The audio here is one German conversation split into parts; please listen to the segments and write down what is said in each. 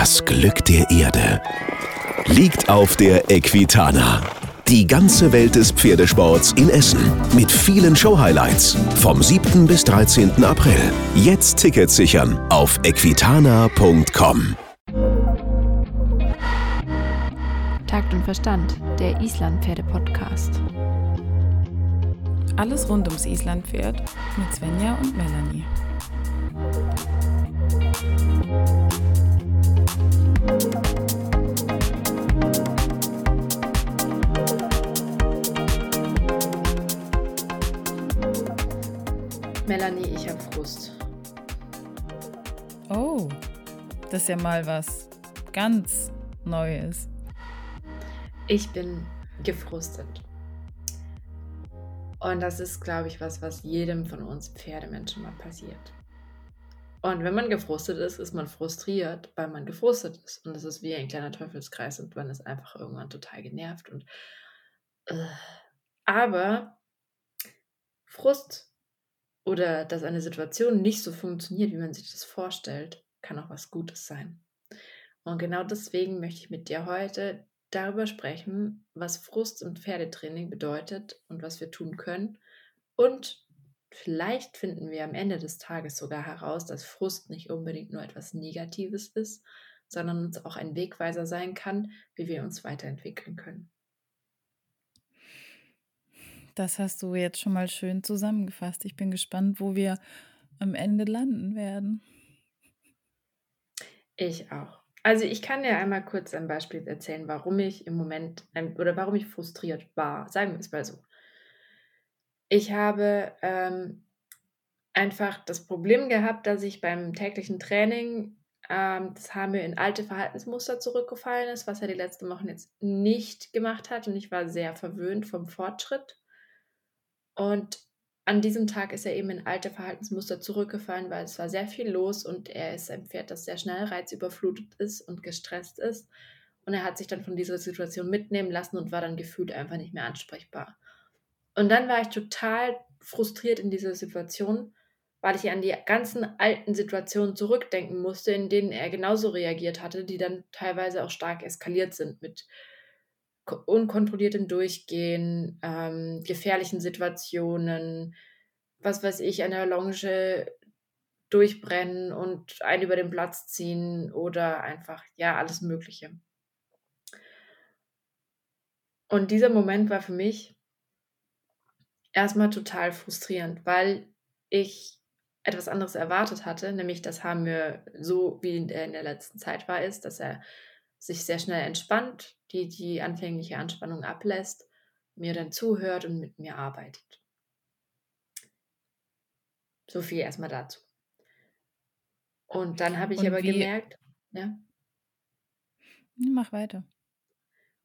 Das Glück der Erde liegt auf der Equitana. Die ganze Welt des Pferdesports in Essen mit vielen Show-Highlights vom 7. bis 13. April. Jetzt Tickets sichern auf equitana.com. Takt und Verstand, der Islandpferde-Podcast. Alles rund ums Islandpferd mit Svenja und Melanie. Melanie, ich habe Frust. Oh, das ist ja mal was ganz Neues. Ich bin gefrustet. Und das ist, glaube ich, was, was jedem von uns Pferdemenschen mal passiert. Und wenn man gefrustet ist, ist man frustriert, weil man gefrustet ist. Und das ist wie ein kleiner Teufelskreis und man ist einfach irgendwann total genervt. Und, äh, aber Frust oder dass eine Situation nicht so funktioniert, wie man sich das vorstellt, kann auch was Gutes sein. Und genau deswegen möchte ich mit dir heute darüber sprechen, was Frust im Pferdetraining bedeutet und was wir tun können. Und vielleicht finden wir am Ende des Tages sogar heraus, dass Frust nicht unbedingt nur etwas Negatives ist, sondern uns auch ein Wegweiser sein kann, wie wir uns weiterentwickeln können. Das hast du jetzt schon mal schön zusammengefasst. Ich bin gespannt, wo wir am Ende landen werden. Ich auch. Also ich kann dir einmal kurz ein Beispiel erzählen, warum ich im Moment oder warum ich frustriert war. Sagen wir es mal so. Ich habe ähm, einfach das Problem gehabt, dass ich beim täglichen Training, ähm, das haben wir in alte Verhaltensmuster zurückgefallen ist, was er die letzten Wochen jetzt nicht gemacht hat. Und ich war sehr verwöhnt vom Fortschritt. Und an diesem Tag ist er eben in alte Verhaltensmuster zurückgefallen, weil es war sehr viel los und er ist ein Pferd, das sehr schnell reizüberflutet ist und gestresst ist. Und er hat sich dann von dieser Situation mitnehmen lassen und war dann gefühlt einfach nicht mehr ansprechbar. Und dann war ich total frustriert in dieser Situation, weil ich an die ganzen alten Situationen zurückdenken musste, in denen er genauso reagiert hatte, die dann teilweise auch stark eskaliert sind mit unkontrolliertem Durchgehen, ähm, gefährlichen Situationen, was weiß ich, an der Longe durchbrennen und einen über den Platz ziehen oder einfach, ja, alles Mögliche. Und dieser Moment war für mich erstmal total frustrierend, weil ich etwas anderes erwartet hatte, nämlich das haben wir so, wie der, in der letzten Zeit war, ist, dass er sich sehr schnell entspannt, die die anfängliche Anspannung ablässt, mir dann zuhört und mit mir arbeitet. So viel erstmal dazu. Und dann habe ich und aber gemerkt, ja. Mach weiter.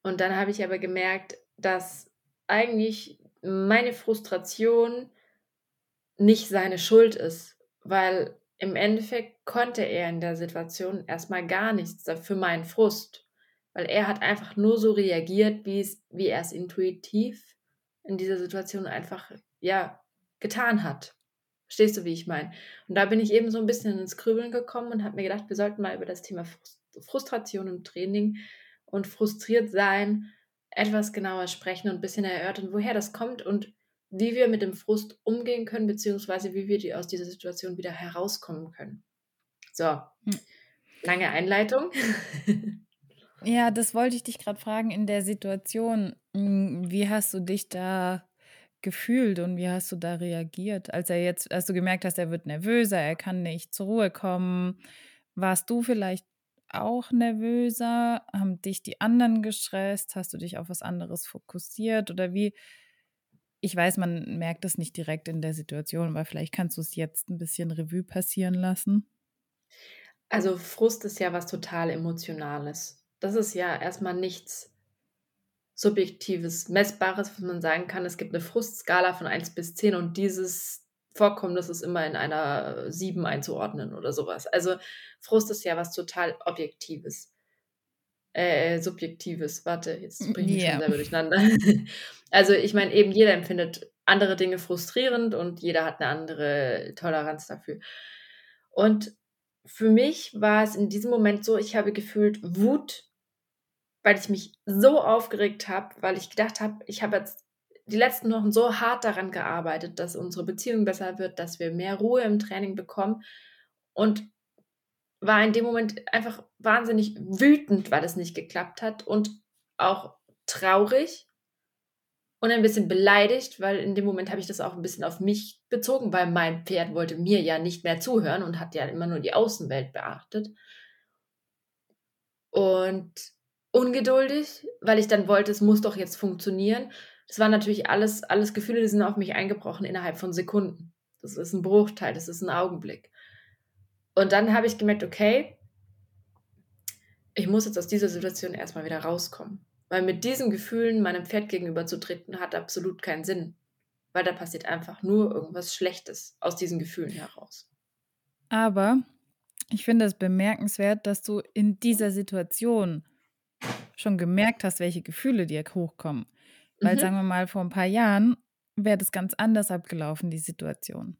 Und dann habe ich aber gemerkt, dass eigentlich meine Frustration nicht seine Schuld ist, weil im Endeffekt konnte er in der Situation erstmal gar nichts für meinen Frust, weil er hat einfach nur so reagiert, wie es, wie er es intuitiv in dieser Situation einfach, ja, getan hat. Verstehst du, wie ich meine? Und da bin ich eben so ein bisschen ins Grübeln gekommen und habe mir gedacht, wir sollten mal über das Thema Frustration im Training und frustriert sein etwas genauer sprechen und ein bisschen erörtern, woher das kommt und wie wir mit dem Frust umgehen können, beziehungsweise wie wir die aus dieser Situation wieder herauskommen können. So, hm. lange Einleitung. ja, das wollte ich dich gerade fragen. In der Situation, hm, wie hast du dich da gefühlt und wie hast du da reagiert? Als er jetzt, als du gemerkt hast, er wird nervöser, er kann nicht zur Ruhe kommen, warst du vielleicht auch nervöser? Haben dich die anderen gestresst? Hast du dich auf was anderes fokussiert? Oder wie, ich weiß, man merkt es nicht direkt in der Situation, aber vielleicht kannst du es jetzt ein bisschen Revue passieren lassen. Also Frust ist ja was total Emotionales. Das ist ja erstmal nichts Subjektives, Messbares, was man sagen kann. Es gibt eine Frustskala von 1 bis 10 und dieses Vorkommnis ist immer in einer 7 einzuordnen oder sowas. Also Frust ist ja was total Objektives äh, Subjektives. Warte, jetzt bringe ich yeah. schon selber durcheinander. also ich meine, eben jeder empfindet andere Dinge frustrierend und jeder hat eine andere Toleranz dafür. Und für mich war es in diesem Moment so, ich habe gefühlt Wut, weil ich mich so aufgeregt habe, weil ich gedacht habe, ich habe jetzt die letzten Wochen so hart daran gearbeitet, dass unsere Beziehung besser wird, dass wir mehr Ruhe im Training bekommen und war in dem Moment einfach wahnsinnig wütend, weil es nicht geklappt hat und auch traurig und ein bisschen beleidigt, weil in dem Moment habe ich das auch ein bisschen auf mich bezogen, weil mein Pferd wollte mir ja nicht mehr zuhören und hat ja immer nur die Außenwelt beachtet. Und ungeduldig, weil ich dann wollte, es muss doch jetzt funktionieren. Das waren natürlich alles, alles Gefühle, die sind auf mich eingebrochen innerhalb von Sekunden. Das ist ein Bruchteil, das ist ein Augenblick. Und dann habe ich gemerkt, okay, ich muss jetzt aus dieser Situation erstmal wieder rauskommen. Weil mit diesen Gefühlen meinem Pferd gegenüber zu treten, hat absolut keinen Sinn. Weil da passiert einfach nur irgendwas Schlechtes aus diesen Gefühlen heraus. Aber ich finde es bemerkenswert, dass du in dieser Situation schon gemerkt hast, welche Gefühle dir hochkommen. Weil, mhm. sagen wir mal, vor ein paar Jahren wäre das ganz anders abgelaufen, die Situation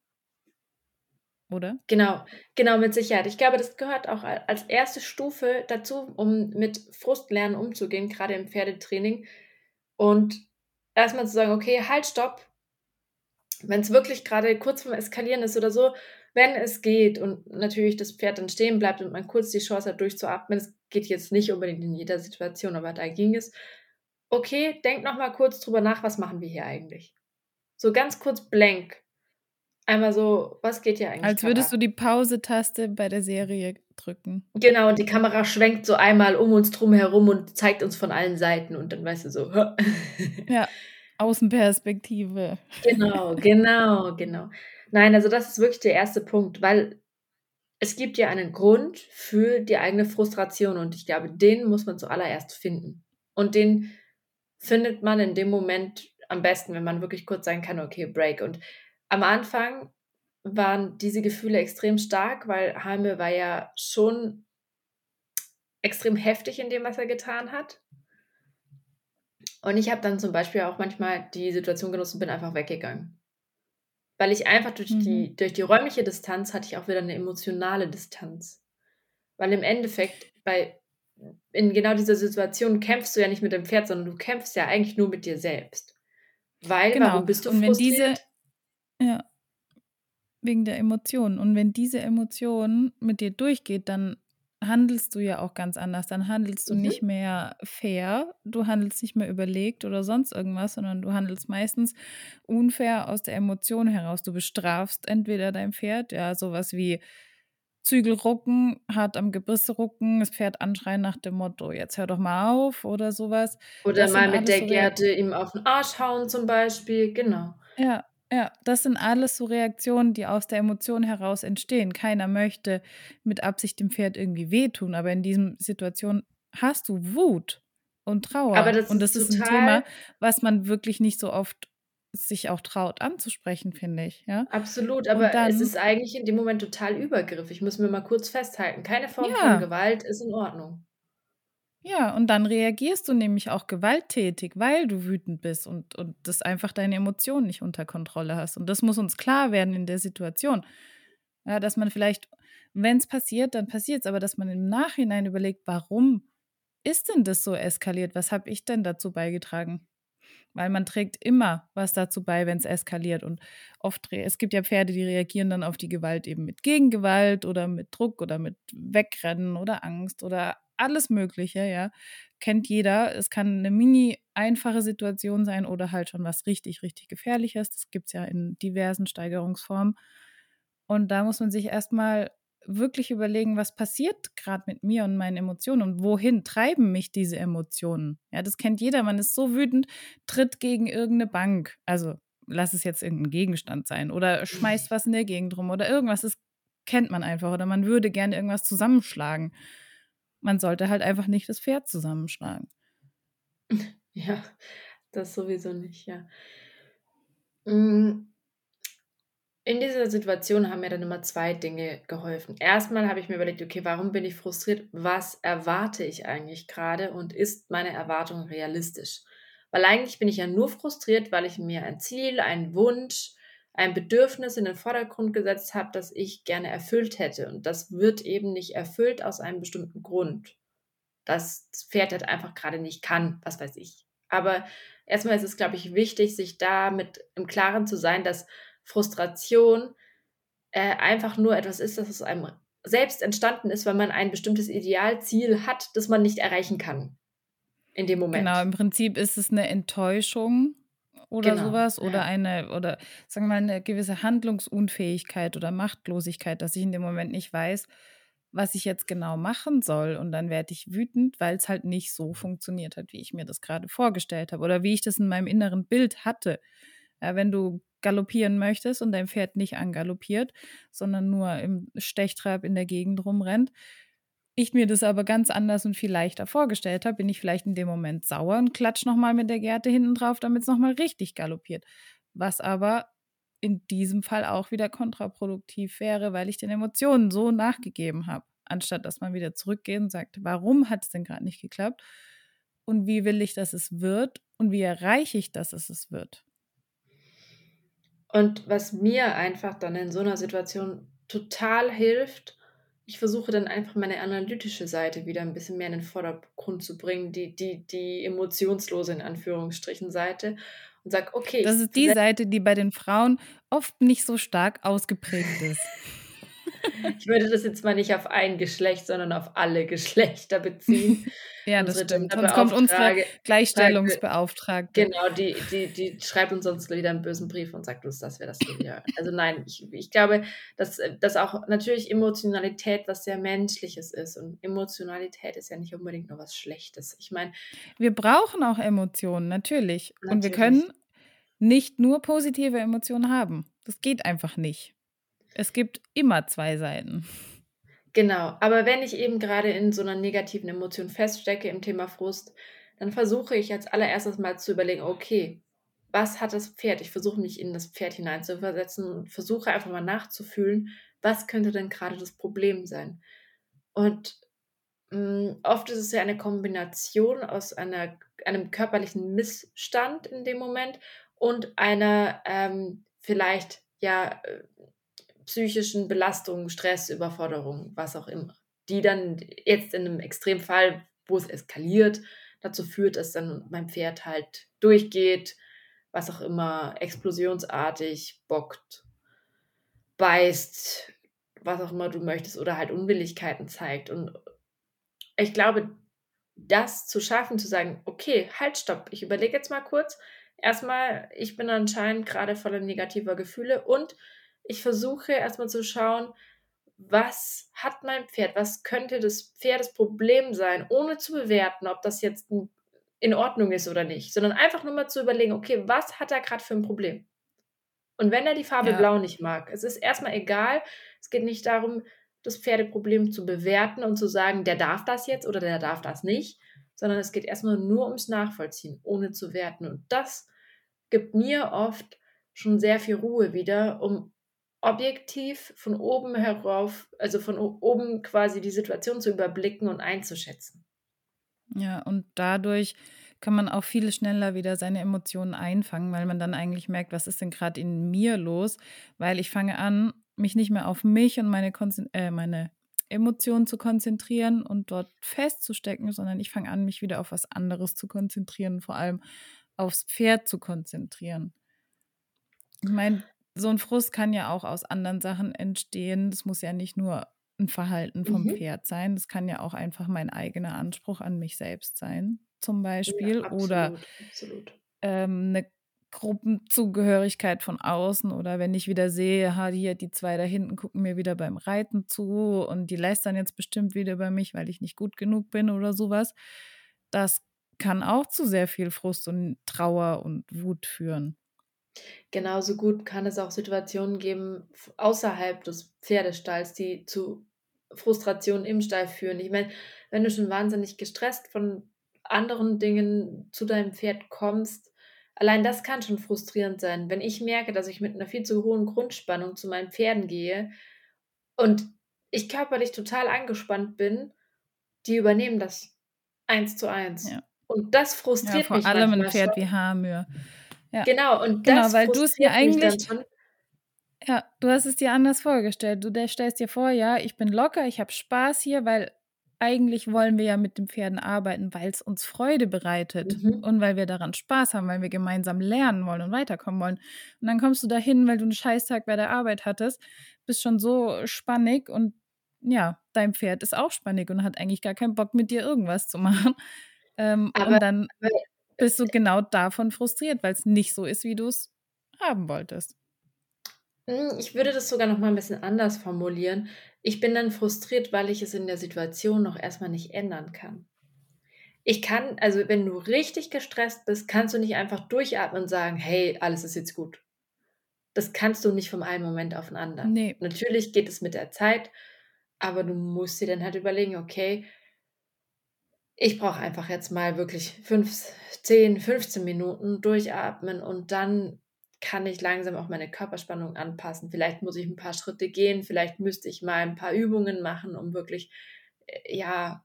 oder? Genau, genau, mit Sicherheit. Ich glaube, das gehört auch als erste Stufe dazu, um mit Frustlernen umzugehen, gerade im Pferdetraining. Und erstmal zu sagen, okay, halt, stopp. Wenn es wirklich gerade kurz vorm Eskalieren ist oder so, wenn es geht und natürlich das Pferd dann stehen bleibt und man kurz die Chance hat, durchzuatmen, es geht jetzt nicht unbedingt in jeder Situation, aber da ging es. Okay, denk nochmal kurz drüber nach, was machen wir hier eigentlich? So ganz kurz blank Einmal so, was geht hier eigentlich? Als würdest du die Pause-Taste bei der Serie drücken. Genau, und die Kamera schwenkt so einmal um uns drum herum und zeigt uns von allen Seiten und dann weißt du so. ja, Außenperspektive. Genau, genau, genau. Nein, also das ist wirklich der erste Punkt, weil es gibt ja einen Grund für die eigene Frustration und ich glaube, den muss man zuallererst finden. Und den findet man in dem Moment am besten, wenn man wirklich kurz sagen kann, okay, Break. Und am Anfang waren diese Gefühle extrem stark, weil Halme war ja schon extrem heftig in dem, was er getan hat. Und ich habe dann zum Beispiel auch manchmal die Situation genutzt und bin einfach weggegangen. Weil ich einfach durch, mhm. die, durch die räumliche Distanz hatte ich auch wieder eine emotionale Distanz. Weil im Endeffekt bei in genau dieser Situation kämpfst du ja nicht mit dem Pferd, sondern du kämpfst ja eigentlich nur mit dir selbst. Weil, genau. warum bist du und frustriert? Wenn diese, ja. Wegen der Emotionen. Und wenn diese Emotion mit dir durchgeht, dann handelst du ja auch ganz anders. Dann handelst du mhm. nicht mehr fair, du handelst nicht mehr überlegt oder sonst irgendwas, sondern du handelst meistens unfair aus der Emotion heraus. Du bestrafst entweder dein Pferd, ja, sowas wie Zügel rucken, hart am Gebiss rucken, das Pferd anschreien nach dem Motto, jetzt hör doch mal auf oder sowas. Oder das mal mit der so Gerte ihm auf den Arsch hauen zum Beispiel, genau. Ja, ja, das sind alles so Reaktionen, die aus der Emotion heraus entstehen. Keiner möchte mit Absicht dem Pferd irgendwie wehtun, aber in diesen Situationen hast du Wut und Trauer. Aber das und das ist, ist ein Thema, was man wirklich nicht so oft sich auch traut anzusprechen, finde ich. Ja? Absolut, aber dann, es ist eigentlich in dem Moment total übergriffig. Müssen wir mal kurz festhalten. Keine Form ja. von Gewalt ist in Ordnung. Ja, und dann reagierst du nämlich auch gewalttätig, weil du wütend bist und, und das einfach deine Emotionen nicht unter Kontrolle hast. Und das muss uns klar werden in der Situation. Ja, dass man vielleicht, wenn es passiert, dann passiert es, aber dass man im Nachhinein überlegt, warum ist denn das so eskaliert? Was habe ich denn dazu beigetragen? Weil man trägt immer was dazu bei, wenn es eskaliert. Und oft, es gibt ja Pferde, die reagieren dann auf die Gewalt eben mit Gegengewalt oder mit Druck oder mit Wegrennen oder Angst oder alles Mögliche, ja. Kennt jeder. Es kann eine mini einfache Situation sein oder halt schon was richtig, richtig Gefährliches. Das gibt es ja in diversen Steigerungsformen. Und da muss man sich erstmal wirklich überlegen, was passiert gerade mit mir und meinen Emotionen und wohin treiben mich diese Emotionen. Ja, das kennt jeder. Man ist so wütend, tritt gegen irgendeine Bank. Also lass es jetzt irgendein Gegenstand sein oder schmeißt was in der Gegend rum oder irgendwas. Das kennt man einfach oder man würde gerne irgendwas zusammenschlagen. Man sollte halt einfach nicht das Pferd zusammenschlagen. Ja, das sowieso nicht, ja. Mm, in dieser Situation haben mir dann immer zwei Dinge geholfen. Erstmal habe ich mir überlegt, okay, warum bin ich frustriert? Was erwarte ich eigentlich gerade und ist meine Erwartung realistisch? Weil eigentlich bin ich ja nur frustriert, weil ich mir ein Ziel, einen Wunsch, ein Bedürfnis in den Vordergrund gesetzt habe, das ich gerne erfüllt hätte. Und das wird eben nicht erfüllt aus einem bestimmten Grund. Das Pferd halt einfach gerade nicht kann, was weiß ich. Aber erstmal ist es, glaube ich, wichtig, sich damit im Klaren zu sein, dass Frustration äh, einfach nur etwas ist, das aus einem selbst entstanden ist, weil man ein bestimmtes Idealziel hat, das man nicht erreichen kann in dem Moment. Genau, im Prinzip ist es eine Enttäuschung oder genau, sowas oder ja. eine oder sagen wir mal eine gewisse Handlungsunfähigkeit oder Machtlosigkeit, dass ich in dem Moment nicht weiß, was ich jetzt genau machen soll und dann werde ich wütend, weil es halt nicht so funktioniert hat, wie ich mir das gerade vorgestellt habe oder wie ich das in meinem inneren Bild hatte. Ja, wenn du galoppieren möchtest und dein Pferd nicht angaloppiert, sondern nur im Stechtrab in der Gegend rumrennt, ich mir das aber ganz anders und viel leichter vorgestellt habe, bin ich vielleicht in dem Moment sauer und klatsch nochmal mit der Gerte hinten drauf, damit es nochmal richtig galoppiert. Was aber in diesem Fall auch wieder kontraproduktiv wäre, weil ich den Emotionen so nachgegeben habe, anstatt dass man wieder zurückgeht und sagt, warum hat es denn gerade nicht geklappt und wie will ich, dass es wird und wie erreiche ich, dass es es wird. Und was mir einfach dann in so einer Situation total hilft, ich versuche dann einfach meine analytische Seite wieder ein bisschen mehr in den Vordergrund zu bringen, die, die, die emotionslose in Anführungsstrichen Seite und sage, okay. Das ist die Seite, die bei den Frauen oft nicht so stark ausgeprägt ist. Ich würde das jetzt mal nicht auf ein Geschlecht, sondern auf alle Geschlechter beziehen. ja, das stimmt. Sonst kommt unsere Gleichstellungsbeauftragte. Genau, die, die, die schreibt uns sonst wieder einen bösen Brief und sagt uns, dass wir das wieder. Also nein, ich, ich glaube, dass, dass auch natürlich Emotionalität was sehr Menschliches ist. Und Emotionalität ist ja nicht unbedingt nur was Schlechtes. Ich meine. Wir brauchen auch Emotionen, natürlich. natürlich. Und wir können nicht nur positive Emotionen haben. Das geht einfach nicht. Es gibt immer zwei Seiten. Genau, aber wenn ich eben gerade in so einer negativen Emotion feststecke im Thema Frust, dann versuche ich als allererstes mal zu überlegen, okay, was hat das Pferd? Ich versuche mich in das Pferd hineinzuversetzen und versuche einfach mal nachzufühlen, was könnte denn gerade das Problem sein? Und mh, mm, oft ist es ja eine Kombination aus einer, einem körperlichen Missstand in dem Moment und einer ähm, vielleicht ja äh, psychischen Belastungen, Stress, Überforderung, was auch immer, die dann jetzt in einem Extremfall, wo es eskaliert, dazu führt, dass dann mein Pferd halt durchgeht, was auch immer, explosionsartig bockt, beißt, was auch immer du möchtest, oder halt Unwilligkeiten zeigt. Und ich glaube, das zu schaffen, zu sagen, okay, halt, stopp, ich überlege jetzt mal kurz. Erstmal, ich bin anscheinend gerade voller negativer Gefühle und ich versuche erstmal zu schauen, was hat mein Pferd, was könnte das Pferdesproblem sein, ohne zu bewerten, ob das jetzt in Ordnung ist oder nicht, sondern einfach nur mal zu überlegen, okay, was hat er gerade für ein Problem? Und wenn er die Farbe ja. Blau nicht mag, es ist erstmal egal, es geht nicht darum, das Pferdeproblem zu bewerten und zu sagen, der darf das jetzt oder der darf das nicht, sondern es geht erstmal nur ums Nachvollziehen, ohne zu werten. Und das gibt mir oft schon sehr viel Ruhe wieder, um objektiv von oben herauf, also von oben quasi die Situation zu überblicken und einzuschätzen. Ja, und dadurch kann man auch viel schneller wieder seine Emotionen einfangen, weil man dann eigentlich merkt, was ist denn gerade in mir los, weil ich fange an, mich nicht mehr auf mich und meine, Konzen äh, meine Emotionen zu konzentrieren und dort festzustecken, sondern ich fange an, mich wieder auf was anderes zu konzentrieren, vor allem aufs Pferd zu konzentrieren. Ich meine, so ein Frust kann ja auch aus anderen Sachen entstehen. Das muss ja nicht nur ein Verhalten vom mhm. Pferd sein. Das kann ja auch einfach mein eigener Anspruch an mich selbst sein, zum Beispiel. Ja, absolut, oder absolut. Ähm, eine Gruppenzugehörigkeit von außen oder wenn ich wieder sehe, ha, hier die zwei da hinten gucken mir wieder beim Reiten zu und die lästern jetzt bestimmt wieder bei mich, weil ich nicht gut genug bin oder sowas. Das kann auch zu sehr viel Frust und Trauer und Wut führen. Genauso gut kann es auch Situationen geben außerhalb des Pferdestalls, die zu Frustrationen im Stall führen. Ich meine, wenn du schon wahnsinnig gestresst von anderen Dingen zu deinem Pferd kommst, allein das kann schon frustrierend sein. Wenn ich merke, dass ich mit einer viel zu hohen Grundspannung zu meinen Pferden gehe und ich körperlich total angespannt bin, die übernehmen das eins zu eins. Ja. Und das frustriert ja, vor mich allem ein Pferd schon. wie Haarmühe. Ja. Genau, und genau, das weil du es mir eigentlich Ja, du hast es dir anders vorgestellt. Du der stellst dir vor, ja, ich bin locker, ich habe Spaß hier, weil eigentlich wollen wir ja mit den Pferden arbeiten, weil es uns Freude bereitet Mhm. und weil wir daran Spaß haben, weil wir gemeinsam lernen wollen und weiterkommen wollen. Und dann kommst du dahin, weil du einen Scheißtag bei der Arbeit hattest, bist schon so spannig und ja, dein Pferd ist auch spannig und hat eigentlich gar keinen Bock, mit dir irgendwas zu machen. Ähm, Aber dann bist du genau davon frustriert, weil es nicht so ist, wie du es haben wolltest. Hm, ich würde das sogar noch mal 'n bisschen anders formulieren. Ich bin dann frustriert, weil ich es in der Situation noch erst mal nicht ändern kann. Ich kann also, wenn du richtig gestresst bist, kannst du nicht einfach durchatmen und sagen: „Hey, alles ist jetzt gut.“ Das kannst du nicht vom einen Moment auf 'n anderen. Ne. Natürlich geht es mit der Zeit, aber du musst dir dann halt überlegen: „Okay“ „ich brauche einfach jetzt mal wirklich 5, 10, 15 Minuten durchatmen und dann kann ich langsam auch meine Körperspannung anpassen. Vielleicht muss ich 'n paar Schritte gehen, vielleicht müsste ich mal 'n paar Übungen machen, um wirklich, äh, ja,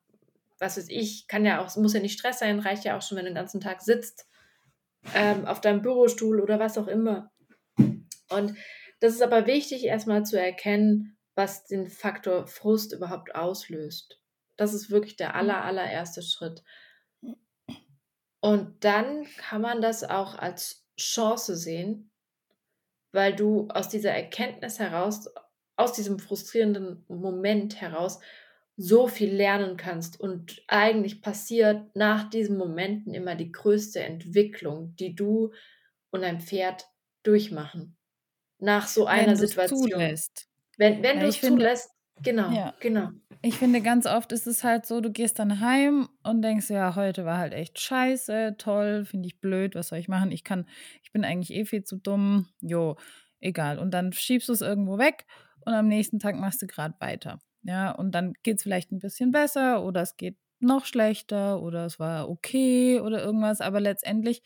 was weiß ich kann ja auch es muss ja nicht Stress sein, reicht ja auch schon, wenn du 'n ganzen Tag sitzt, ähm, auf deinem Bürostuhl oder was auch immer. Und das ist aber wichtig, erst mal zu erkennen, was den Faktor Frust überhaupt auslöst. Das ist wirklich der Mhm. aller allererste Schritt. Und dann kann man das auch als Chance sehen, weil du aus dieser Erkenntnis heraus aus diesem frustrierenden Moment heraus so viel lernen kannst und eigentlich passiert nach diesen Momenten immer die größte Entwicklung, die du und dein Pferd durchmachen. Nach so Wenn einer du's Situation. zulässt. Wenn wenn ich du's finde zulässt genau, ja. genau. Ich finde, ganz oft ist es halt so, du gehst dann heim und denkst: „Ja, heute war halt echt scheiße, toll, finde ich blöd, was soll ich machen? Ich kann ich bin eigentlich eh viel zu dumm. Jo, egal.“ Und dann schiebst du's irgendwo weg und am nächsten Tag machst du grad weiter. Ja, und dann geht's vielleicht 'n bisschen besser oder es geht noch schlechter oder es war okay oder irgendwas, aber letztendlich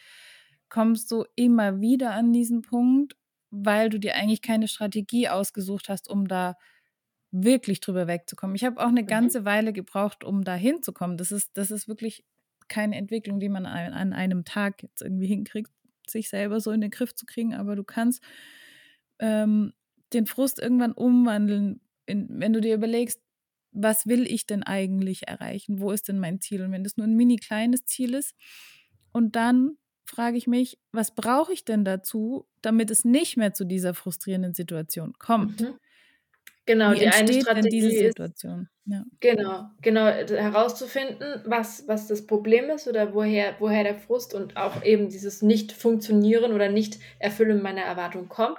kommst du immer wieder an diesen Punkt, weil du dir eigentlich keine Strategie ausgesucht hast, um da wirklich drüber wegzukommen. Ich habe auch 'ne Mhm. ganze Weile gebraucht, um da hinzukommen. Das ist das ist wirklich keine Entwicklung, die man an an einem Tag jetzt irgendwie hinkriegt, sich selber so in den Griff zu kriegen, aber du kannst, ähm, den Frust irgendwann umwandeln in wenn du dir überlegst: „Was will ich denn eigentlich erreichen? Wo ist denn mein Ziel?“ Und wenn das nur 'n mini kleines Ziel ist und dann frage ich mich: „Was brauche ich denn dazu, damit es nicht mehr zu dieser frustrierenden Situation kommt?“ Mhm. Genau, Wie die eine diese Strategie ist Situation? Ja. genau, genau, herauszufinden, was was das Problem ist oder woher woher der Frust und auch eben dieses Nicht-Funktionieren oder Nicht-Erfüllen meiner Erwartung kommt.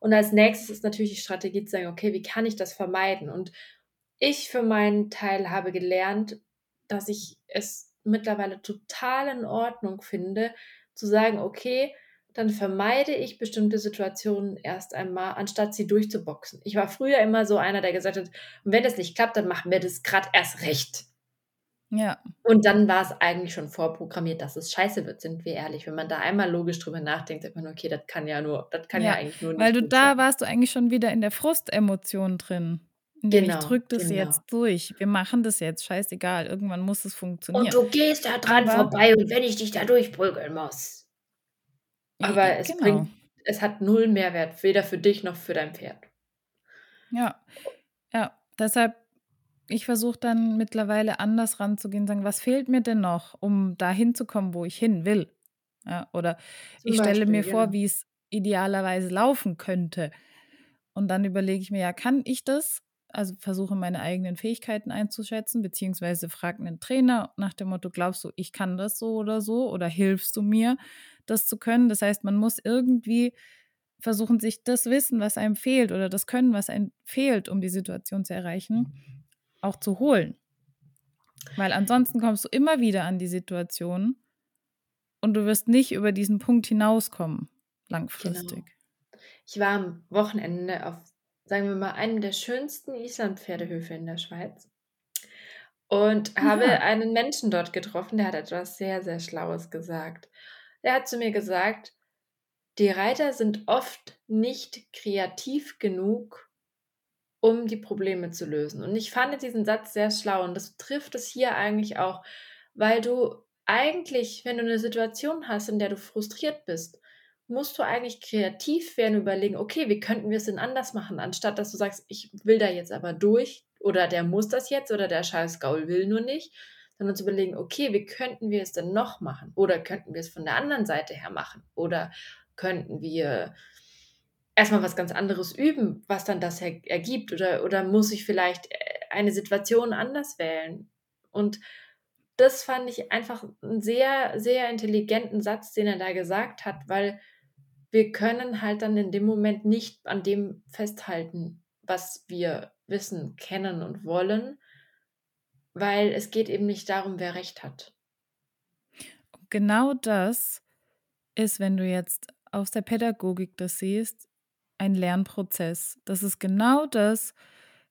Und als Nächstes ist natürlich die Strategie zu sagen: „Okay, wie kann ich das vermeiden?“ Und ich für meinen Teil habe gelernt, dass ich es mittlerweile total in Ordnung finde, zu sagen: „Okay, dann vermeide ich bestimmte Situationen erst einmal, anstatt sie durchzuboxen.“ Ich war früher immer so einer, der gesagt hat: „Und wenn das nicht klappt, dann machen wir das grad erst recht.“ Ja. Und dann war's eigentlich schon vorprogrammiert, dass es scheiße wird, sind wir ehrlich. Wenn man da einmal logisch drüber nachdenkt, sagt man: „Okay, das kann ja nur das kann ja Ja, eigentlich nur weil nicht du gut da sein.“ warst du eigentlich schon wieder in der Frustemotion drin. In dem ich Genau, drücke das genau. jetzt durch. Wir machen das jetzt, scheißegal, irgendwann muss es „Und funktionieren. du gehst da dran Aber vorbei und wenn ich dich da durchprügeln muss.“ I Aber i es genau. bringt es hat 0 Mehrwert, weder für dich noch für dein Pferd. Ja. Ja, deshalb ich versuche dann mittlerweile anders ranzugehen, sagen: „Was fehlt mir denn noch, um da hinzukommen, wo ich hin will?“ Ja, oder Zum ich stelle Beispiel, mir vor, genau. wie's idealerweise laufen könnte. Und dann überlege ich mir: „Ja, kann ich das?“ Also, versuche meine eigenen Fähigkeiten einzuschätzen, beziehungsweise frage 'nen Trainer nach dem Motto: „Glaubst du, ich kann das so oder so oder hilfst du mir, das zu können?“ Das heißt, man muss irgendwie versuchen, sich das Wissen, was einem fehlt oder das Können, was einem fehlt, um die Situation zu erreichen, auch zu holen. Weil ansonsten kommst du immer wieder an die Situation und du wirst nicht über diesen Punkt hinauskommen, Genau. langfristig. Ich war am Wochenende auf, sagen wir mal, einem der schönsten Islandpferdehöfe in der Schweiz und habe Aha. einen Menschen dort getroffen, der hat etwas sehr, sehr Schlaues gesagt. Er hat zu mir gesagt: „Die Reiter sind oft nicht kreativ genug, um die Probleme zu lösen.“ Und ich fand diesen Satz sehr schlau und das trifft es hier eigentlich auch, weil du eigentlich, wenn du 'ne Situation hast, in der du frustriert bist musst du eigentlich kreativ werden, überlegen, okay, wie könnten wir es denn anders machen, anstatt dass du sagst, ich will da jetzt aber durch oder der muss das jetzt oder der scheiß Gaul will nur nicht, sondern zu überlegen, okay, wie könnten wir es denn noch machen? Oder könnten wir es von der anderen Seite her machen? Oder könnten wir erstmal was ganz anderes üben, was dann das er ergibt? Oder, oder muss ich vielleicht äh, eine Situation anders wählen? Und das fand ich einfach einen sehr, sehr intelligenten Satz, den er da gesagt hat, weil wir können halt dann in dem Moment nicht an dem festhalten, was wir wissen, kennen und wollen, weil es geht eben nicht darum, wer recht hat. Genau das ist, wenn du jetzt aus der Pädagogik das siehst, ein Lernprozess. Das ist genau das,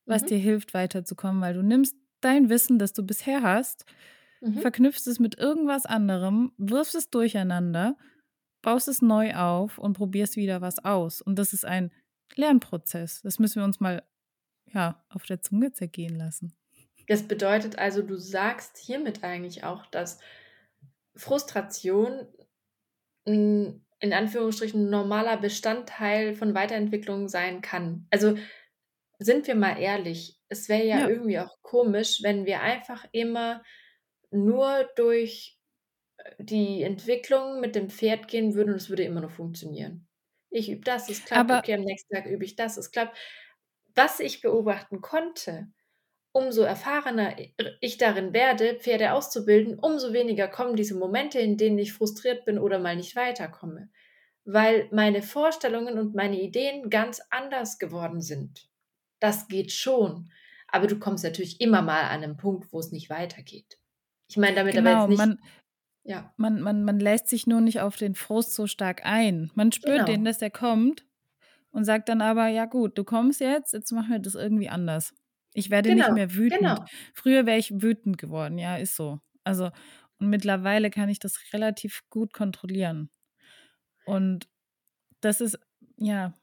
was mhm. dir hilft, weiterzukommen, weil du nimmst dein Wissen, das du bisher hast, mhm. verknüpfst es mit irgendwas anderem, wirfst es durcheinander, baust es neu auf und probierst wieder was aus. Und das ist ein Lernprozess. Das müssen wir uns mal ja, auf der Zunge zergehen lassen. Das bedeutet also, du sagst hiermit eigentlich auch, dass Frustration ein, in Anführungsstrichen normaler Bestandteil von Weiterentwicklung sein kann. Also sind wir mal ehrlich, es wäre ja, ja, irgendwie auch komisch, wenn wir einfach immer nur durch äh, die Entwicklung mit dem Pferd gehen würden und es würde immer noch funktionieren. Ich übe das, es klappt, Aber okay, am nächsten Tag übe ich das, es klappt. Was ich beobachten konnte, umso erfahrener ich darin werde, Pferde auszubilden, umso weniger kommen diese Momente, in denen ich frustriert bin oder mal nicht weiterkomme, weil meine Vorstellungen und meine Ideen ganz anders geworden sind. Das geht schon, aber du kommst natürlich immer mal an einen Punkt, wo es nicht weitergeht. Ich meine damit genau, aber jetzt nicht. Man, ja. man, man, man lässt sich nur nicht auf den Frust so stark ein. Man spürt genau. den, dass er kommt und sagt dann aber, ja gut, du kommst jetzt, jetzt machen wir das irgendwie anders. Ich werde genau, nicht mehr wütend. Genau. Früher wäre ich wütend geworden, ja, ist so. Also, und mittlerweile kann ich das relativ gut kontrollieren. Und das ist, ja,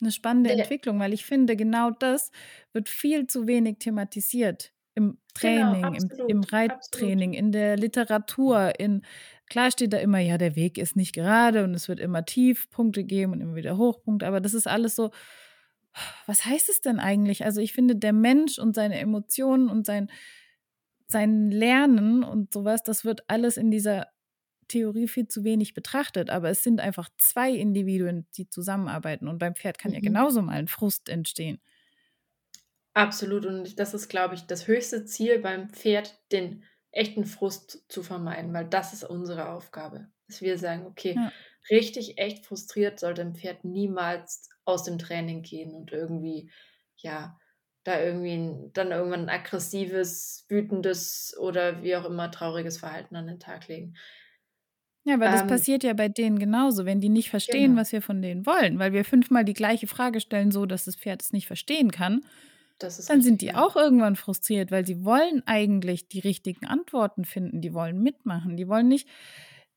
eine spannende ja. Entwicklung, weil ich finde, genau das wird viel zu wenig thematisiert im genau, Training, genau, im, im Reittraining, absolut. in der Literatur, in Klar steht da immer, ja, der Weg ist nicht gerade und es wird immer Tiefpunkte geben und immer wieder Hochpunkte, aber das ist alles so, was heißt es denn eigentlich? Also ich finde, der Mensch und seine Emotionen und sein, sein Lernen und sowas, das wird alles in dieser Theorie viel zu wenig betrachtet, aber es sind einfach zwei Individuen, die zusammenarbeiten und beim Pferd kann mhm. ja genauso mal ein Frust entstehen. Absolut und das ist, glaube ich, das höchste Ziel beim Pferd, den echten Frust zu vermeiden, weil das ist unsere Aufgabe. Dass wir sagen, okay, ja. Richtig echt frustriert sollte ein Pferd niemals aus dem Training gehen und irgendwie, ja, da irgendwie ein, dann irgendwann ein aggressives, wütendes oder wie auch immer trauriges Verhalten an den Tag legen. Ja, weil das ähm, passiert ja bei denen genauso, wenn die nicht verstehen, genau. was wir von denen wollen, weil wir fünfmal die gleiche Frage stellen, so dass das Pferd es nicht verstehen kann dann sind die ja. auch irgendwann frustriert, weil sie wollen eigentlich die richtigen Antworten finden. Die wollen mitmachen. Die wollen nicht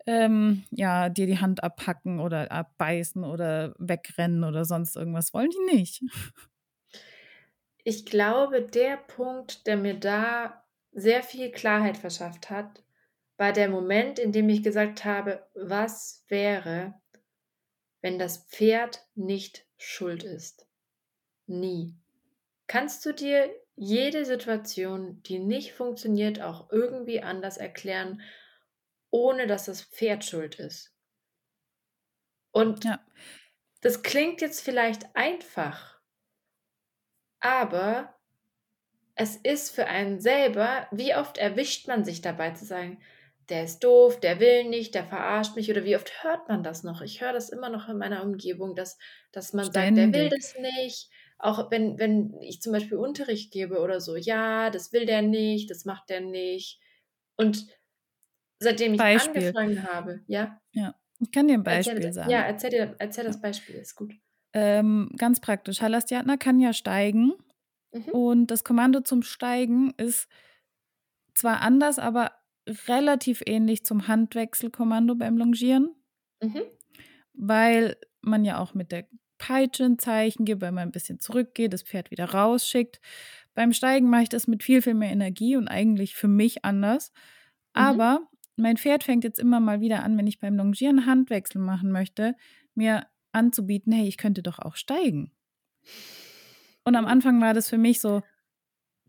ähm, ja, dir die Hand abhacken oder abbeißen oder wegrennen oder sonst irgendwas. Wollen die nicht. Ich glaube, der Punkt, der mir da sehr viel Klarheit verschafft hat, war der Moment, in dem ich gesagt habe, was wäre, wenn das Pferd nicht schuld ist? Nie. Kannst du dir jede Situation, die nicht funktioniert, auch irgendwie anders erklären, ohne dass das Pferd schuld ist? Und ja. das klingt jetzt vielleicht einfach, aber es ist für einen selber, wie oft erwischt man sich dabei zu sagen, der ist doof, der will nicht, der verarscht mich oder wie oft hört man das noch? Ich höre das immer noch in meiner Umgebung, dass, dass man Ständig. sagt, der will das nicht, auch wenn, wenn ich zum Beispiel Unterricht gebe oder so, ja, das will der nicht, das macht der nicht. Und seitdem ich Beispiel. angefangen habe, ja. Ja, ich kann dir ein Beispiel erzähl, sagen. Ja, erzähl, dir, erzähl das Beispiel, ist gut. Ähm, ganz praktisch. Halastiatna kann ja steigen mhm. und das Kommando zum Steigen ist zwar anders, aber relativ ähnlich zum Handwechselkommando beim Longieren, mhm. weil man ja auch mit der Peitsche ein Zeichen gibt, wenn man ein bisschen zurückgeht, das Pferd wieder rausschickt. Beim Steigen mache ich das mit viel, viel mehr Energie und eigentlich für mich anders. Mhm. Aber mein Pferd fängt jetzt immer mal wieder an, wenn ich beim Longieren Handwechsel machen möchte, mir anzubieten, hey, ich könnte doch auch steigen. Und am Anfang war das für mich so,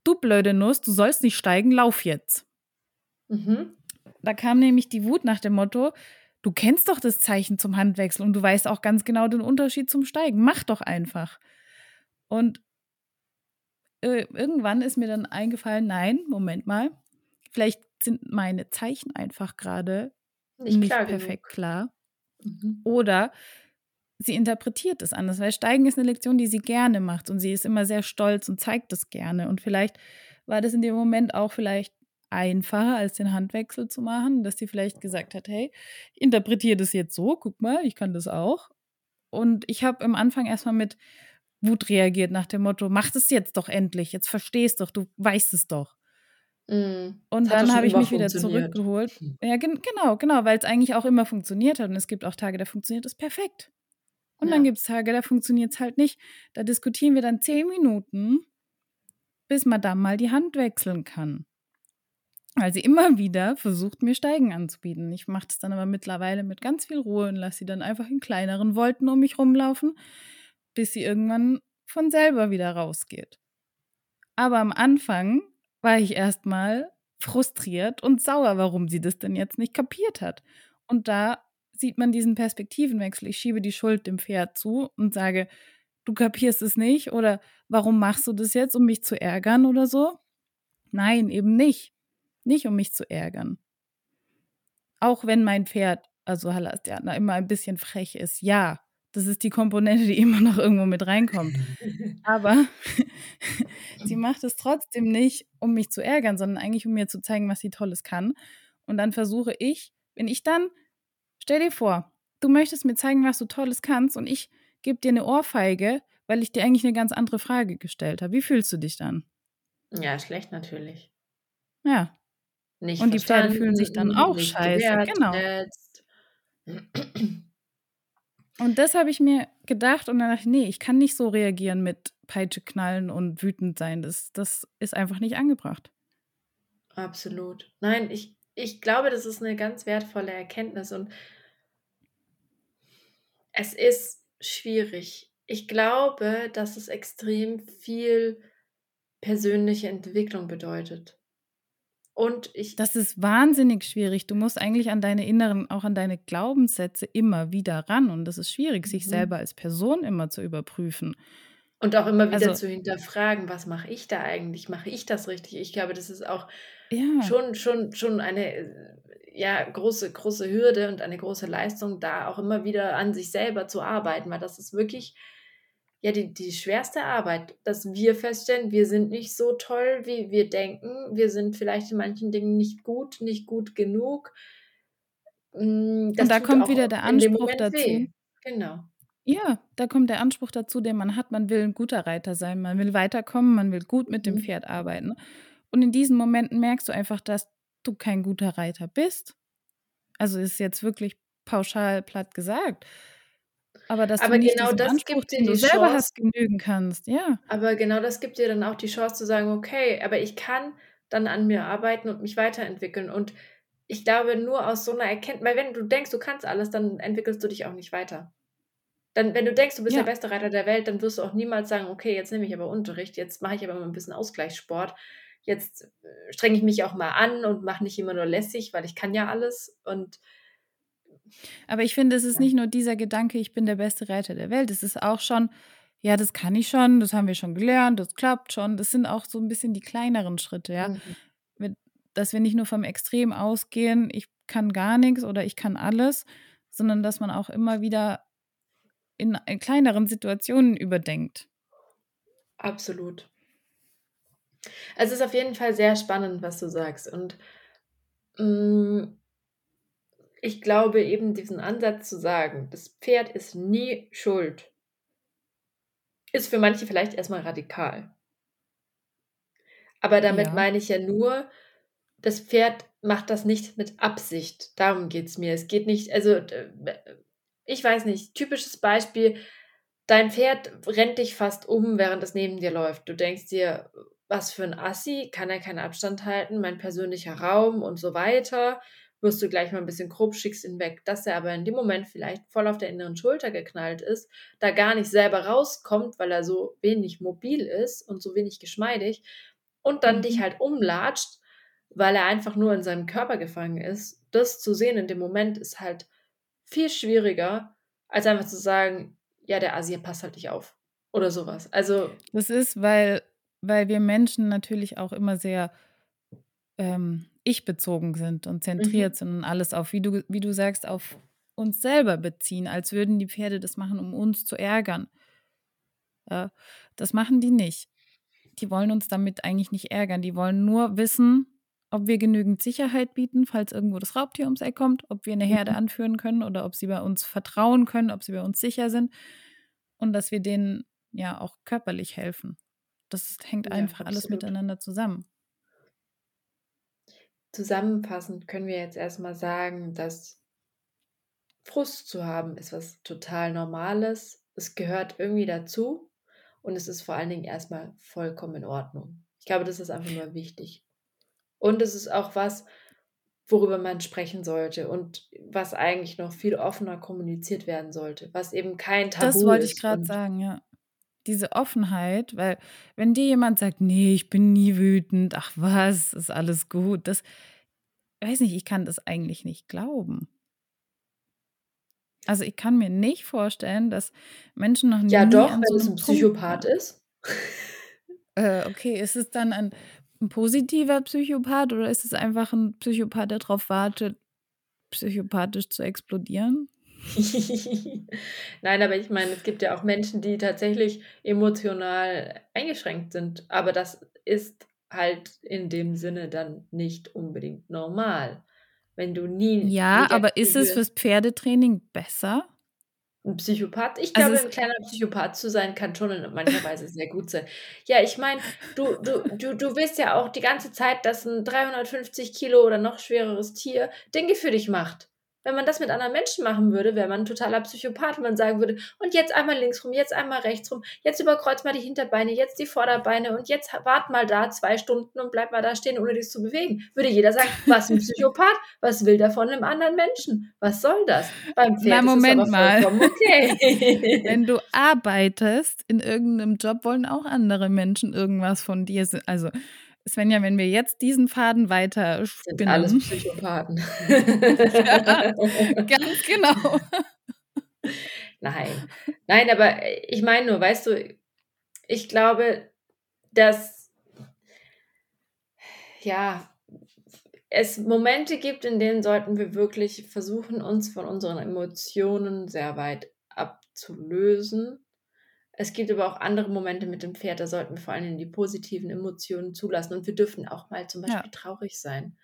du blöde Nuss, du sollst nicht steigen, lauf jetzt. Mhm. Da kam nämlich die Wut nach dem Motto, du kennst doch das Zeichen zum Handwechsel und du weißt auch ganz genau den Unterschied zum Steigen. Mach doch einfach. Und äh, irgendwann ist mir dann eingefallen, nein, Moment mal, vielleicht sind meine Zeichen einfach gerade nicht, nicht klar perfekt genug. klar. Mhm. Oder sie interpretiert es anders, weil Steigen ist eine Lektion, die sie gerne macht und sie ist immer sehr stolz und zeigt es gerne. Und vielleicht war das in dem Moment auch vielleicht einfacher, als den Handwechsel zu machen, dass sie vielleicht gesagt hat, hey, interpretiere das jetzt so, guck mal, ich kann das auch. Und ich habe am Anfang erstmal mit Wut reagiert nach dem Motto, mach das jetzt doch endlich, jetzt verstehst doch, du weißt es doch. Mm, und dann habe ich mich wieder zurückgeholt. Ja, gen genau, genau, weil es eigentlich auch immer funktioniert hat. Und es gibt auch Tage, da funktioniert es perfekt. Und ja. dann gibt es Tage, da funktioniert es halt nicht. Da diskutieren wir dann zehn Minuten, bis Madame mal die Hand wechseln kann. Weil sie immer wieder versucht, mir Steigen anzubieten. Ich mache das dann aber mittlerweile mit ganz viel Ruhe und lasse sie dann einfach in kleineren Wolten um mich rumlaufen, bis sie irgendwann von selber wieder rausgeht. Aber am Anfang war ich erstmal frustriert und sauer, warum sie das denn jetzt nicht kapiert hat. Und da sieht man diesen Perspektivenwechsel. Ich schiebe die Schuld dem Pferd zu und sage, du kapierst es nicht oder warum machst du das jetzt, um mich zu ärgern oder so? Nein, eben nicht. Nicht, um mich zu ärgern. Auch wenn mein Pferd, also Halastiana, immer ein bisschen frech ist, ja, das ist die Komponente, die immer noch irgendwo mit reinkommt. Aber sie macht es trotzdem nicht, um mich zu ärgern, sondern eigentlich, um mir zu zeigen, was sie Tolles kann. Und dann versuche ich, wenn ich dann Stell dir vor, du möchtest mir zeigen, was du Tolles kannst und ich gebe dir eine Ohrfeige, weil ich dir eigentlich eine ganz andere Frage gestellt habe. Wie fühlst du dich dann? Ja, schlecht natürlich. Ja. Nicht und die Pferde fühlen sich dann auch scheiße. Genau. Und das habe ich mir gedacht und dann dachte ich, nee, ich kann nicht so reagieren mit Peitsche knallen und wütend sein. Das, das ist einfach nicht angebracht. Absolut. Nein, ich, ich glaube, das ist eine ganz wertvolle Erkenntnis und es ist schwierig. Ich glaube, dass es extrem viel persönliche Entwicklung bedeutet. Und ich. Das ist wahnsinnig schwierig. Du musst eigentlich an deine inneren, auch an deine Glaubenssätze immer wieder ran. Und das ist schwierig, sich mhm. selber als Person immer zu überprüfen. Und auch immer wieder also, zu hinterfragen, was mache ich da eigentlich? Mache ich das richtig? Ich glaube, das ist auch ja. schon, schon, schon eine äh, ja, große, große Hürde und eine große Leistung, da auch immer wieder an sich selber zu arbeiten, weil das ist wirklich ja die, die schwerste Arbeit, dass wir feststellen, wir sind nicht so toll, wie wir denken. Wir sind vielleicht in manchen Dingen nicht gut, nicht gut genug. Das hm, und da kommt wieder der Anspruch dazu. Weh. Genau. Ja, da kommt der Anspruch dazu, den man hat. Man will ein guter Reiter sein, man will weiterkommen, man will gut mit dem mhm. Pferd arbeiten. Und in diesen Momenten merkst du einfach, dass du kein guter Reiter bist. Also ist jetzt wirklich pauschal platt gesagt. Aber dass aber du nicht genau das Anspruch, gibt dir den du selber Chance, hast, genügen kannst, ja. Aber genau das gibt dir dann auch die Chance zu sagen, okay, aber ich kann dann an mir arbeiten und mich weiterentwickeln. Und ich glaube, nur aus so einer Erkenntnis, weil wenn du denkst, du kannst alles, dann entwickelst du dich auch nicht weiter. Dann, wenn du denkst, du bist ja. der beste Reiter der Welt, dann wirst du auch niemals sagen, okay, jetzt nehme ich aber Unterricht, jetzt mache ich aber mal ein bisschen Ausgleichssport. Jetzt äh, strenge ich mich auch mal an und mache nicht immer nur lässig, weil ich kann ja alles. Und aber ich finde, es ist nicht nur dieser Gedanke, ich bin der beste Reiter der Welt. Es ist auch schon, ja, das kann ich schon, das haben wir schon gelernt, das klappt schon. Das sind auch so ein bisschen die kleineren Schritte, ja. Mhm. Dass wir nicht nur vom Extrem ausgehen, ich kann gar nichts oder ich kann alles, sondern dass man auch immer wieder in, in kleineren Situationen überdenkt. Absolut. Es ist auf jeden Fall sehr spannend, was du sagst. Und mh, mm, ich glaube eben diesen Ansatz zu sagen, das Pferd ist nie schuld, ist für manche vielleicht erstmal radikal. Aber damit ja. meine ich ja nur, das Pferd macht das nicht mit Absicht. Darum geht es mir. Es geht nicht, also ich weiß nicht, typisches Beispiel, dein Pferd rennt dich fast um, während es neben dir läuft. Du denkst dir, was für ein Assi, kann er keinen Abstand halten, mein persönlicher Raum und so weiter. Wirst du gleich mal ein bisschen grob, schickst ihn weg. Dass er aber in dem Moment vielleicht voll auf der inneren Schulter geknallt ist, da gar nicht selber rauskommt, weil er so wenig mobil ist und so wenig geschmeidig und dann mhm. dich halt umlatscht, weil er einfach nur in seinem Körper gefangen ist. Das zu sehen in dem Moment ist halt viel schwieriger, als einfach zu sagen, ja, der Asier passt halt nicht auf oder sowas. Also das ist, weil weil wir Menschen natürlich auch immer sehr ähm, ich-bezogen sind und zentriert mhm. sind und alles auf, wie du, wie du sagst, auf uns selber beziehen, als würden die Pferde das machen, um uns zu ärgern. Ja, das machen die nicht. Die wollen uns damit eigentlich nicht ärgern. Die wollen nur wissen, ob wir genügend Sicherheit bieten, falls irgendwo das Raubtier ums Eck kommt, ob wir eine Herde mhm. anführen können oder ob sie bei uns vertrauen können, ob sie bei uns sicher sind und dass wir denen ja auch körperlich helfen. Das hängt ja, einfach absolut. alles miteinander zusammen. Zusammenfassend können wir jetzt erstmal sagen, dass Frust zu haben ist was total Normales. Es gehört irgendwie dazu und es ist vor allen Dingen erstmal vollkommen in Ordnung. Ich glaube, das ist einfach nur wichtig. Und es ist auch was, worüber man sprechen sollte und was eigentlich noch viel offener kommuniziert werden sollte, was eben kein Tabu ist. Das wollte ich gerade sagen, ja diese Offenheit, weil wenn dir jemand sagt, nee, ich bin nie wütend, ach was, ist alles gut, das, weiß nicht, ich kann das eigentlich nicht glauben. Also ich kann mir nicht vorstellen, dass Menschen noch nie Ja doch, wenn so es ein Psychopath Punkt ist. Äh, okay, ist es dann ein, ein positiver Psychopath oder ist es einfach ein Psychopath, der darauf wartet, psychopathisch zu explodieren? Nein, aber ich meine, es gibt ja auch Menschen, die tatsächlich emotional eingeschränkt sind. Aber das ist halt in dem Sinne dann nicht unbedingt normal. Wenn du nie. Ja, aber ist es fürs Pferdetraining besser? Ein Psychopath? Ich also glaube, ein kleiner Psychopath zu sein, kann schon in mancher Weise sehr gut sein. Ja, ich meine, du, du, du, du willst ja auch die ganze Zeit, dass ein 350 Kilo oder noch schwereres Tier Dinge für dich macht. Wenn man das mit anderen Menschen machen würde, wäre man ein totaler Psychopath. Man sagen würde, und jetzt einmal links rum, jetzt einmal rechts rum, jetzt überkreuz mal die Hinterbeine, jetzt die Vorderbeine und jetzt wart mal da zwei Stunden und bleib mal da stehen, ohne dich zu bewegen. Würde jeder sagen, was ein Psychopath? Was will der von einem anderen Menschen? Was soll das? Beim Pferd Na, Moment ist mal. okay. Wenn du arbeitest in irgendeinem Job, wollen auch andere Menschen irgendwas von dir. Also Svenja, wenn wir jetzt diesen Faden weiter spinnen. Sind alles Psychopathen. ja, ganz genau. Nein. Nein, aber ich meine nur, weißt du, ich glaube, dass ja, es Momente gibt, in denen sollten wir wirklich versuchen, uns von unseren Emotionen sehr weit abzulösen es gibt aber auch andere Momente mit dem Pferd, da sollten wir vor allem die positiven Emotionen zulassen und wir dürfen auch mal zum Beispiel ja. traurig sein.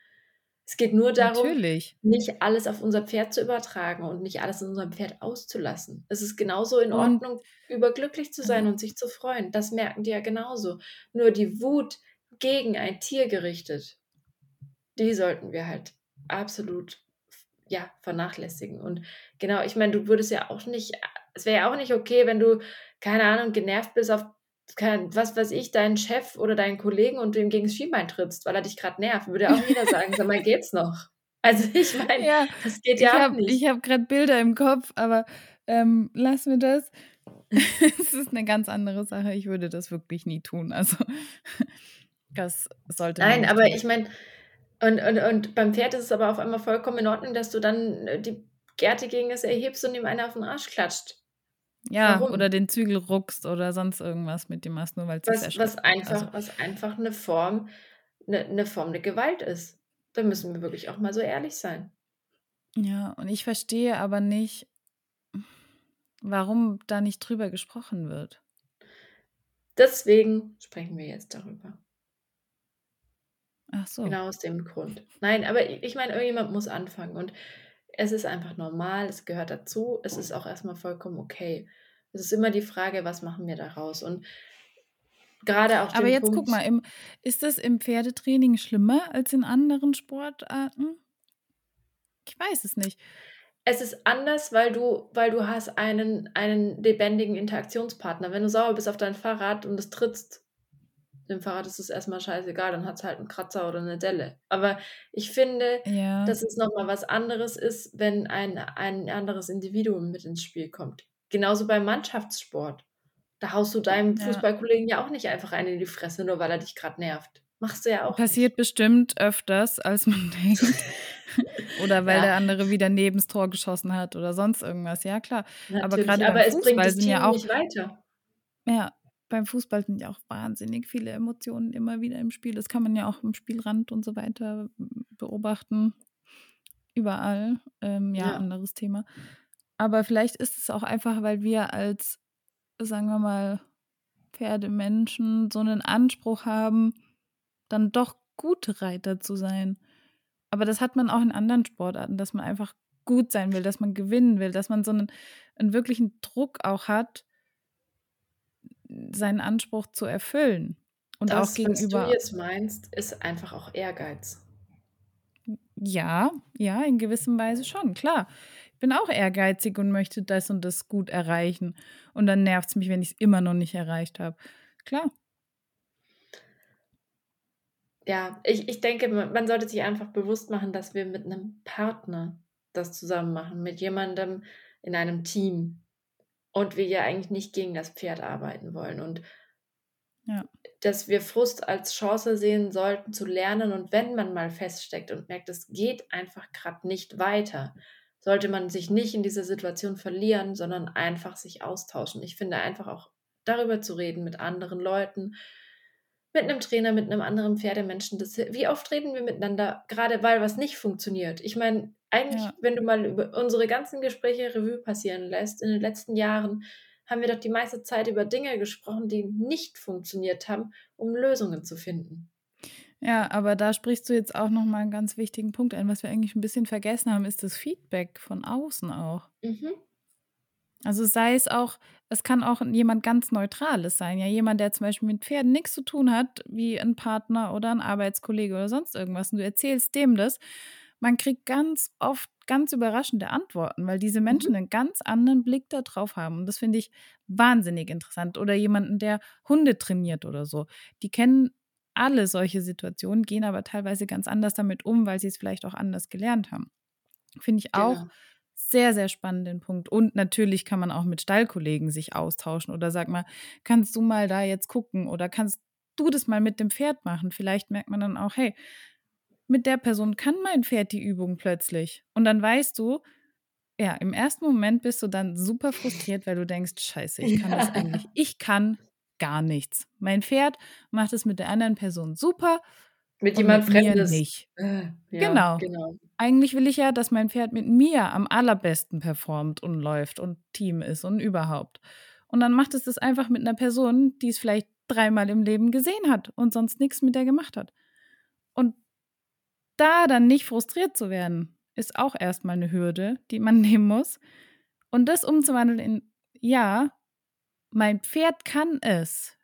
Es geht nur darum, Natürlich. nicht alles auf unser Pferd zu übertragen und nicht alles in unserem Pferd auszulassen. Es ist genauso in und, Ordnung, überglücklich zu sein und sich zu freuen. Das merken die ja genauso. Nur die Wut gegen ein Tier gerichtet, die sollten wir halt absolut ja, vernachlässigen. Und genau, ich meine, du würdest ja auch nicht, es wäre ja auch nicht okay, wenn du keine Ahnung, genervt bist auf, kein, was weiß ich, deinen Chef oder deinen Kollegen und dem gegen das Schienbein trittst, weil er dich gerade nervt, würde auch jeder sagen, sag mal, geht's noch? Also ich meine, ja, das geht ja hab, nicht. Ich habe gerade Bilder im Kopf, aber ähm, lass mir das. Es ist eine ganz andere Sache. Ich würde das wirklich nie tun. Also das sollte. Nein, aber tun. ich meine, und, und, und beim Pferd ist es aber auf einmal vollkommen in Ordnung, dass du dann äh, die Gerte gegen es erhebst und ihm einer auf den Arsch klatscht. Ja, Warum? oder den Zügel ruckst oder sonst irgendwas mit dem machst, nur weil es was, was einfach, also. was einfach eine Form, eine, eine Form der Gewalt ist. Da müssen wir wirklich auch mal so ehrlich sein. Ja, und ich verstehe aber nicht, warum da nicht drüber gesprochen wird. Deswegen sprechen wir jetzt darüber. Ach so. Genau aus dem Grund. Nein, aber ich meine, irgendjemand muss anfangen. Und es ist einfach normal, es gehört dazu, es ist auch erstmal vollkommen okay. Es ist immer die Frage, was machen wir daraus? Und gerade auch. Aber jetzt Punkt, guck mal, im, ist das im Pferdetraining schlimmer als in anderen Sportarten? Ich weiß es nicht. Es ist anders, weil du, weil du hast einen, einen lebendigen Interaktionspartner. Wenn du sauer bist auf dein Fahrrad und es trittst, dem Fahrrad ist es erstmal scheißegal, dann hat es halt einen Kratzer oder eine Delle. Aber ich finde, Ja. dass es nochmal was anderes ist, wenn ein, ein anderes Individuum mit ins Spiel kommt. Genauso beim Mannschaftssport. Da haust du deinem Ja. Fußballkollegen ja auch nicht einfach einen in die Fresse, nur weil er dich gerade nervt. Machst du ja auch Passiert bestimmt öfters, als man denkt. oder weil Ja. der andere wieder neben das Tor geschossen hat oder sonst irgendwas. Ja, klar. nicht. Aber Natürlich, gerade aber es bringt Fußball das sind Team ja auch nicht weiter. ja, beim Fußball sind ja auch wahnsinnig viele Emotionen immer wieder im Spiel. Das kann man ja auch im Spielrand und so weiter beobachten. Überall. Ähm, ja, Ja. anderes Thema. Aber vielleicht ist es auch einfach, weil wir als, sagen wir mal, Pferdemenschen so einen Anspruch haben, dann doch gute Reiter zu sein. Aber das hat man auch in anderen Sportarten, dass man einfach gut sein will, dass man gewinnen will, dass man so einen, einen wirklichen Druck auch hat, seinen Anspruch zu erfüllen. Und Das, auch was du gegenüber. jetzt meinst, ist einfach auch Ehrgeiz. Ja, ja, in gewissem Weise schon, klar. Ich bin auch ehrgeizig und möchte das und das gut erreichen. Und dann nervt es mich, wenn ich es immer noch nicht erreicht habe. Klar. Ja, ich, ich denke, man man sollte sich einfach bewusst machen, dass wir mit einem Partner das zusammen machen, mit jemandem in einem Team. Und wir ja eigentlich nicht gegen das Pferd arbeiten wollen. Und Ja. dass wir Frust als Chance sehen sollten, zu lernen. Und wenn man mal feststeckt und merkt, es geht einfach gerade nicht weiter, sollte man sich nicht in dieser Situation verlieren, sondern einfach sich austauschen. Ich finde einfach auch darüber zu reden mit anderen Leuten, mit einem Trainer, mit einem anderen Pferdemenschen. Das, wie oft reden wir miteinander, gerade weil was nicht funktioniert? Ich meine, eigentlich, Ja. wenn du mal über unsere ganzen Gespräche Revue passieren lässt, in den letzten Jahren, haben wir doch die meiste Zeit über Dinge gesprochen, die nicht funktioniert haben, um Lösungen zu finden. Ja, aber da sprichst du jetzt auch nochmal einen ganz wichtigen Punkt ein. Was wir eigentlich ein bisschen vergessen haben, ist das Feedback von außen auch. Mhm. Also sei es auch, es kann auch jemand ganz Neutrales sein. Ja, jemand, der zum Beispiel mit Pferden nichts zu tun hat, wie ein Partner oder ein Arbeitskollege oder sonst irgendwas. Und du erzählst dem das. Man kriegt ganz oft ganz überraschende Antworten, weil diese Menschen einen ganz anderen Blick darauf haben. Und das finde ich wahnsinnig interessant. Oder jemanden, der Hunde trainiert oder so. Die kennen alle solche Situationen, gehen aber teilweise ganz anders damit um, weil sie es vielleicht auch anders gelernt haben. Finde ich auch Genau. sehr, sehr spannenden Punkt. Und natürlich kann man auch mit Stallkollegen sich austauschen oder sag mal, kannst du mal da jetzt gucken oder kannst du das mal mit dem Pferd machen? Vielleicht merkt man dann auch, hey, mit der Person kann mein Pferd die Übung plötzlich. Und dann weißt du, ja, im ersten Moment bist du dann super frustriert, weil du denkst, scheiße, ich kann das Ja. eigentlich, ich kann gar nichts. Mein Pferd macht es mit der anderen Person super Mit jemand mit Fremdes. nicht. Äh, ja, Genau. genau. Eigentlich will ich ja, dass mein Pferd mit mir am allerbesten performt und läuft und Team ist und überhaupt. Und dann macht es das einfach mit einer Person, die es vielleicht dreimal im Leben gesehen hat und sonst nichts mit der gemacht hat. Und da dann nicht frustriert zu werden, ist auch erstmal eine Hürde, die man nehmen muss. Und das umzuwandeln in, ja, mein Pferd kann es.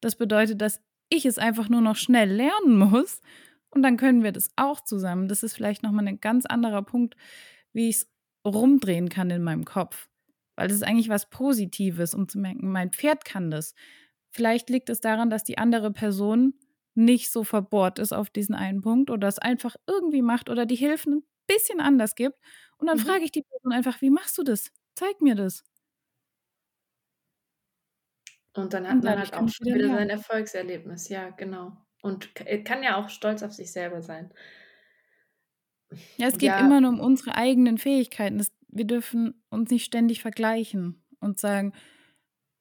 Das bedeutet, dass ich es einfach nur noch schnell lernen muss. Und dann können wir das auch zusammen. Das ist vielleicht nochmal ein ganz anderer Punkt, wie ich es rumdrehen kann in meinem Kopf. Weil das ist eigentlich was Positives, um zu merken, mein Pferd kann das. Vielleicht liegt es daran, dass die andere Person nicht so verbohrt ist auf diesen einen Punkt oder es einfach irgendwie macht oder die Hilfen ein bisschen anders gibt. Und dann Mhm. frage ich die Person einfach, wie machst du das? Zeig mir das. Und dann hat Und man halt auch schon wieder wieder sein. Erfolgserlebnis. Ja, genau. Und äh, kann ja auch stolz auf sich selber sein. Ja, es geht Ja, immer nur um unsere eigenen Fähigkeiten. Das, wir dürfen uns nicht ständig vergleichen und sagen,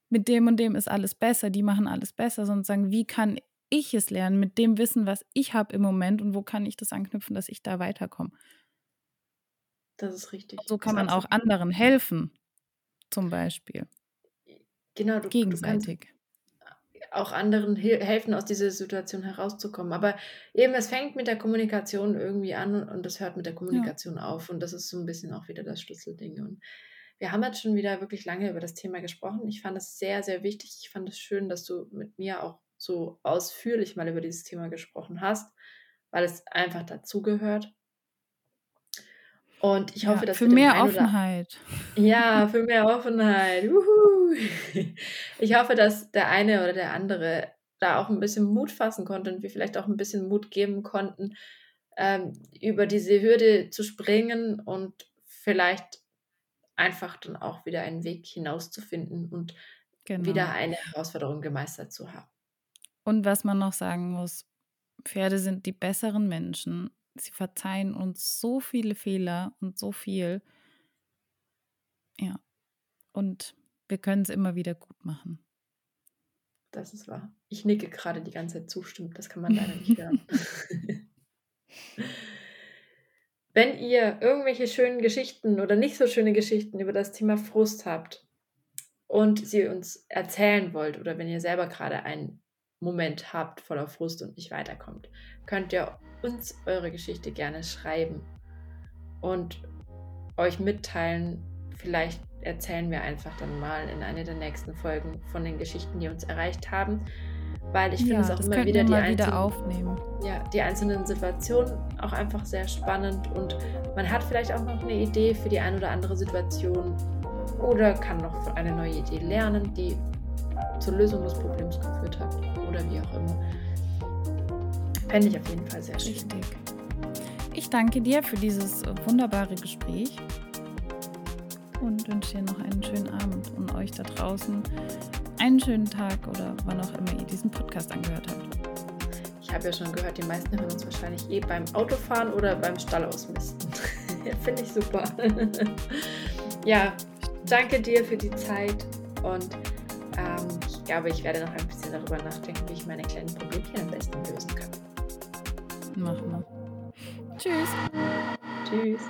mit dem und dem ist alles besser, die machen alles besser, sondern sagen, wie kann ich es lernen mit dem Wissen, was ich habe im Moment und wo kann ich das anknüpfen, dass ich da weiterkomme. das ist richtig. Und so kann man auch anderen helfen, zum Beispiel, Genau, du, du kannst gegenseitig. auch anderen hel- helfen, aus dieser Situation herauszukommen. Aber eben, es fängt mit der Kommunikation irgendwie an und es hört mit der Ja, Kommunikation auf. Und das ist so ein bisschen auch wieder das Schlüsselding. Und wir haben jetzt schon wieder wirklich lange über das Thema gesprochen. Ich fand es sehr, sehr wichtig. Ich fand es schön, dass du mit mir auch so ausführlich mal über dieses Thema gesprochen hast, weil es einfach dazugehört. Und ich hoffe, ja, dass für mehr einen oder Offenheit. ja, für mehr Offenheit. Wuhu. Ich hoffe, dass der eine oder der andere da auch ein bisschen Mut fassen konnte und wir vielleicht auch ein bisschen Mut geben konnten, ähm, über diese Hürde zu springen und vielleicht einfach dann auch wieder einen Weg hinauszufinden und genau. wieder eine Herausforderung gemeistert zu haben. Und was man noch sagen muss, Pferde sind die besseren Menschen. Sie verzeihen uns so viele Fehler und so viel. Ja. Und wir können es immer wieder gut machen. Das ist wahr. Ich nicke gerade die ganze Zeit zustimmt. Das kann man leider nicht hören. Wenn ihr irgendwelche schönen Geschichten oder nicht so schöne Geschichten über das Thema Frust habt und sie uns erzählen wollt oder wenn ihr selber gerade einen Moment habt voller Frust und nicht weiterkommt, könnt ihr uns eure Geschichte gerne schreiben und euch mitteilen. Vielleicht erzählen wir einfach dann mal in einer der nächsten Folgen von den Geschichten, die uns erreicht haben weil ich finde es auch immer wieder die, einzelnen, wieder aufnehmen. Ja, die einzelnen Situationen auch einfach sehr spannend und man hat vielleicht auch noch eine Idee für die ein oder andere Situation oder kann noch eine neue Idee lernen, die zur Lösung des Problems geführt hat oder wie auch immer. Fände ich auf jeden Fall sehr schön. Richtig. Ich danke dir für dieses wunderbare Gespräch und wünsche dir noch einen schönen Abend und euch da draußen einen schönen Tag oder wann auch immer ihr diesen Podcast angehört habt. Ich habe ja schon gehört, die meisten hören uns wahrscheinlich eh beim Autofahren oder beim Stall ausmisten. Finde ich super. ja, danke dir für die Zeit und ähm, ich glaube, ich werde noch ein bisschen darüber nachdenken, wie ich meine kleinen Problemchen am besten lösen kann. Machen wir. Tschüss. Tschüss.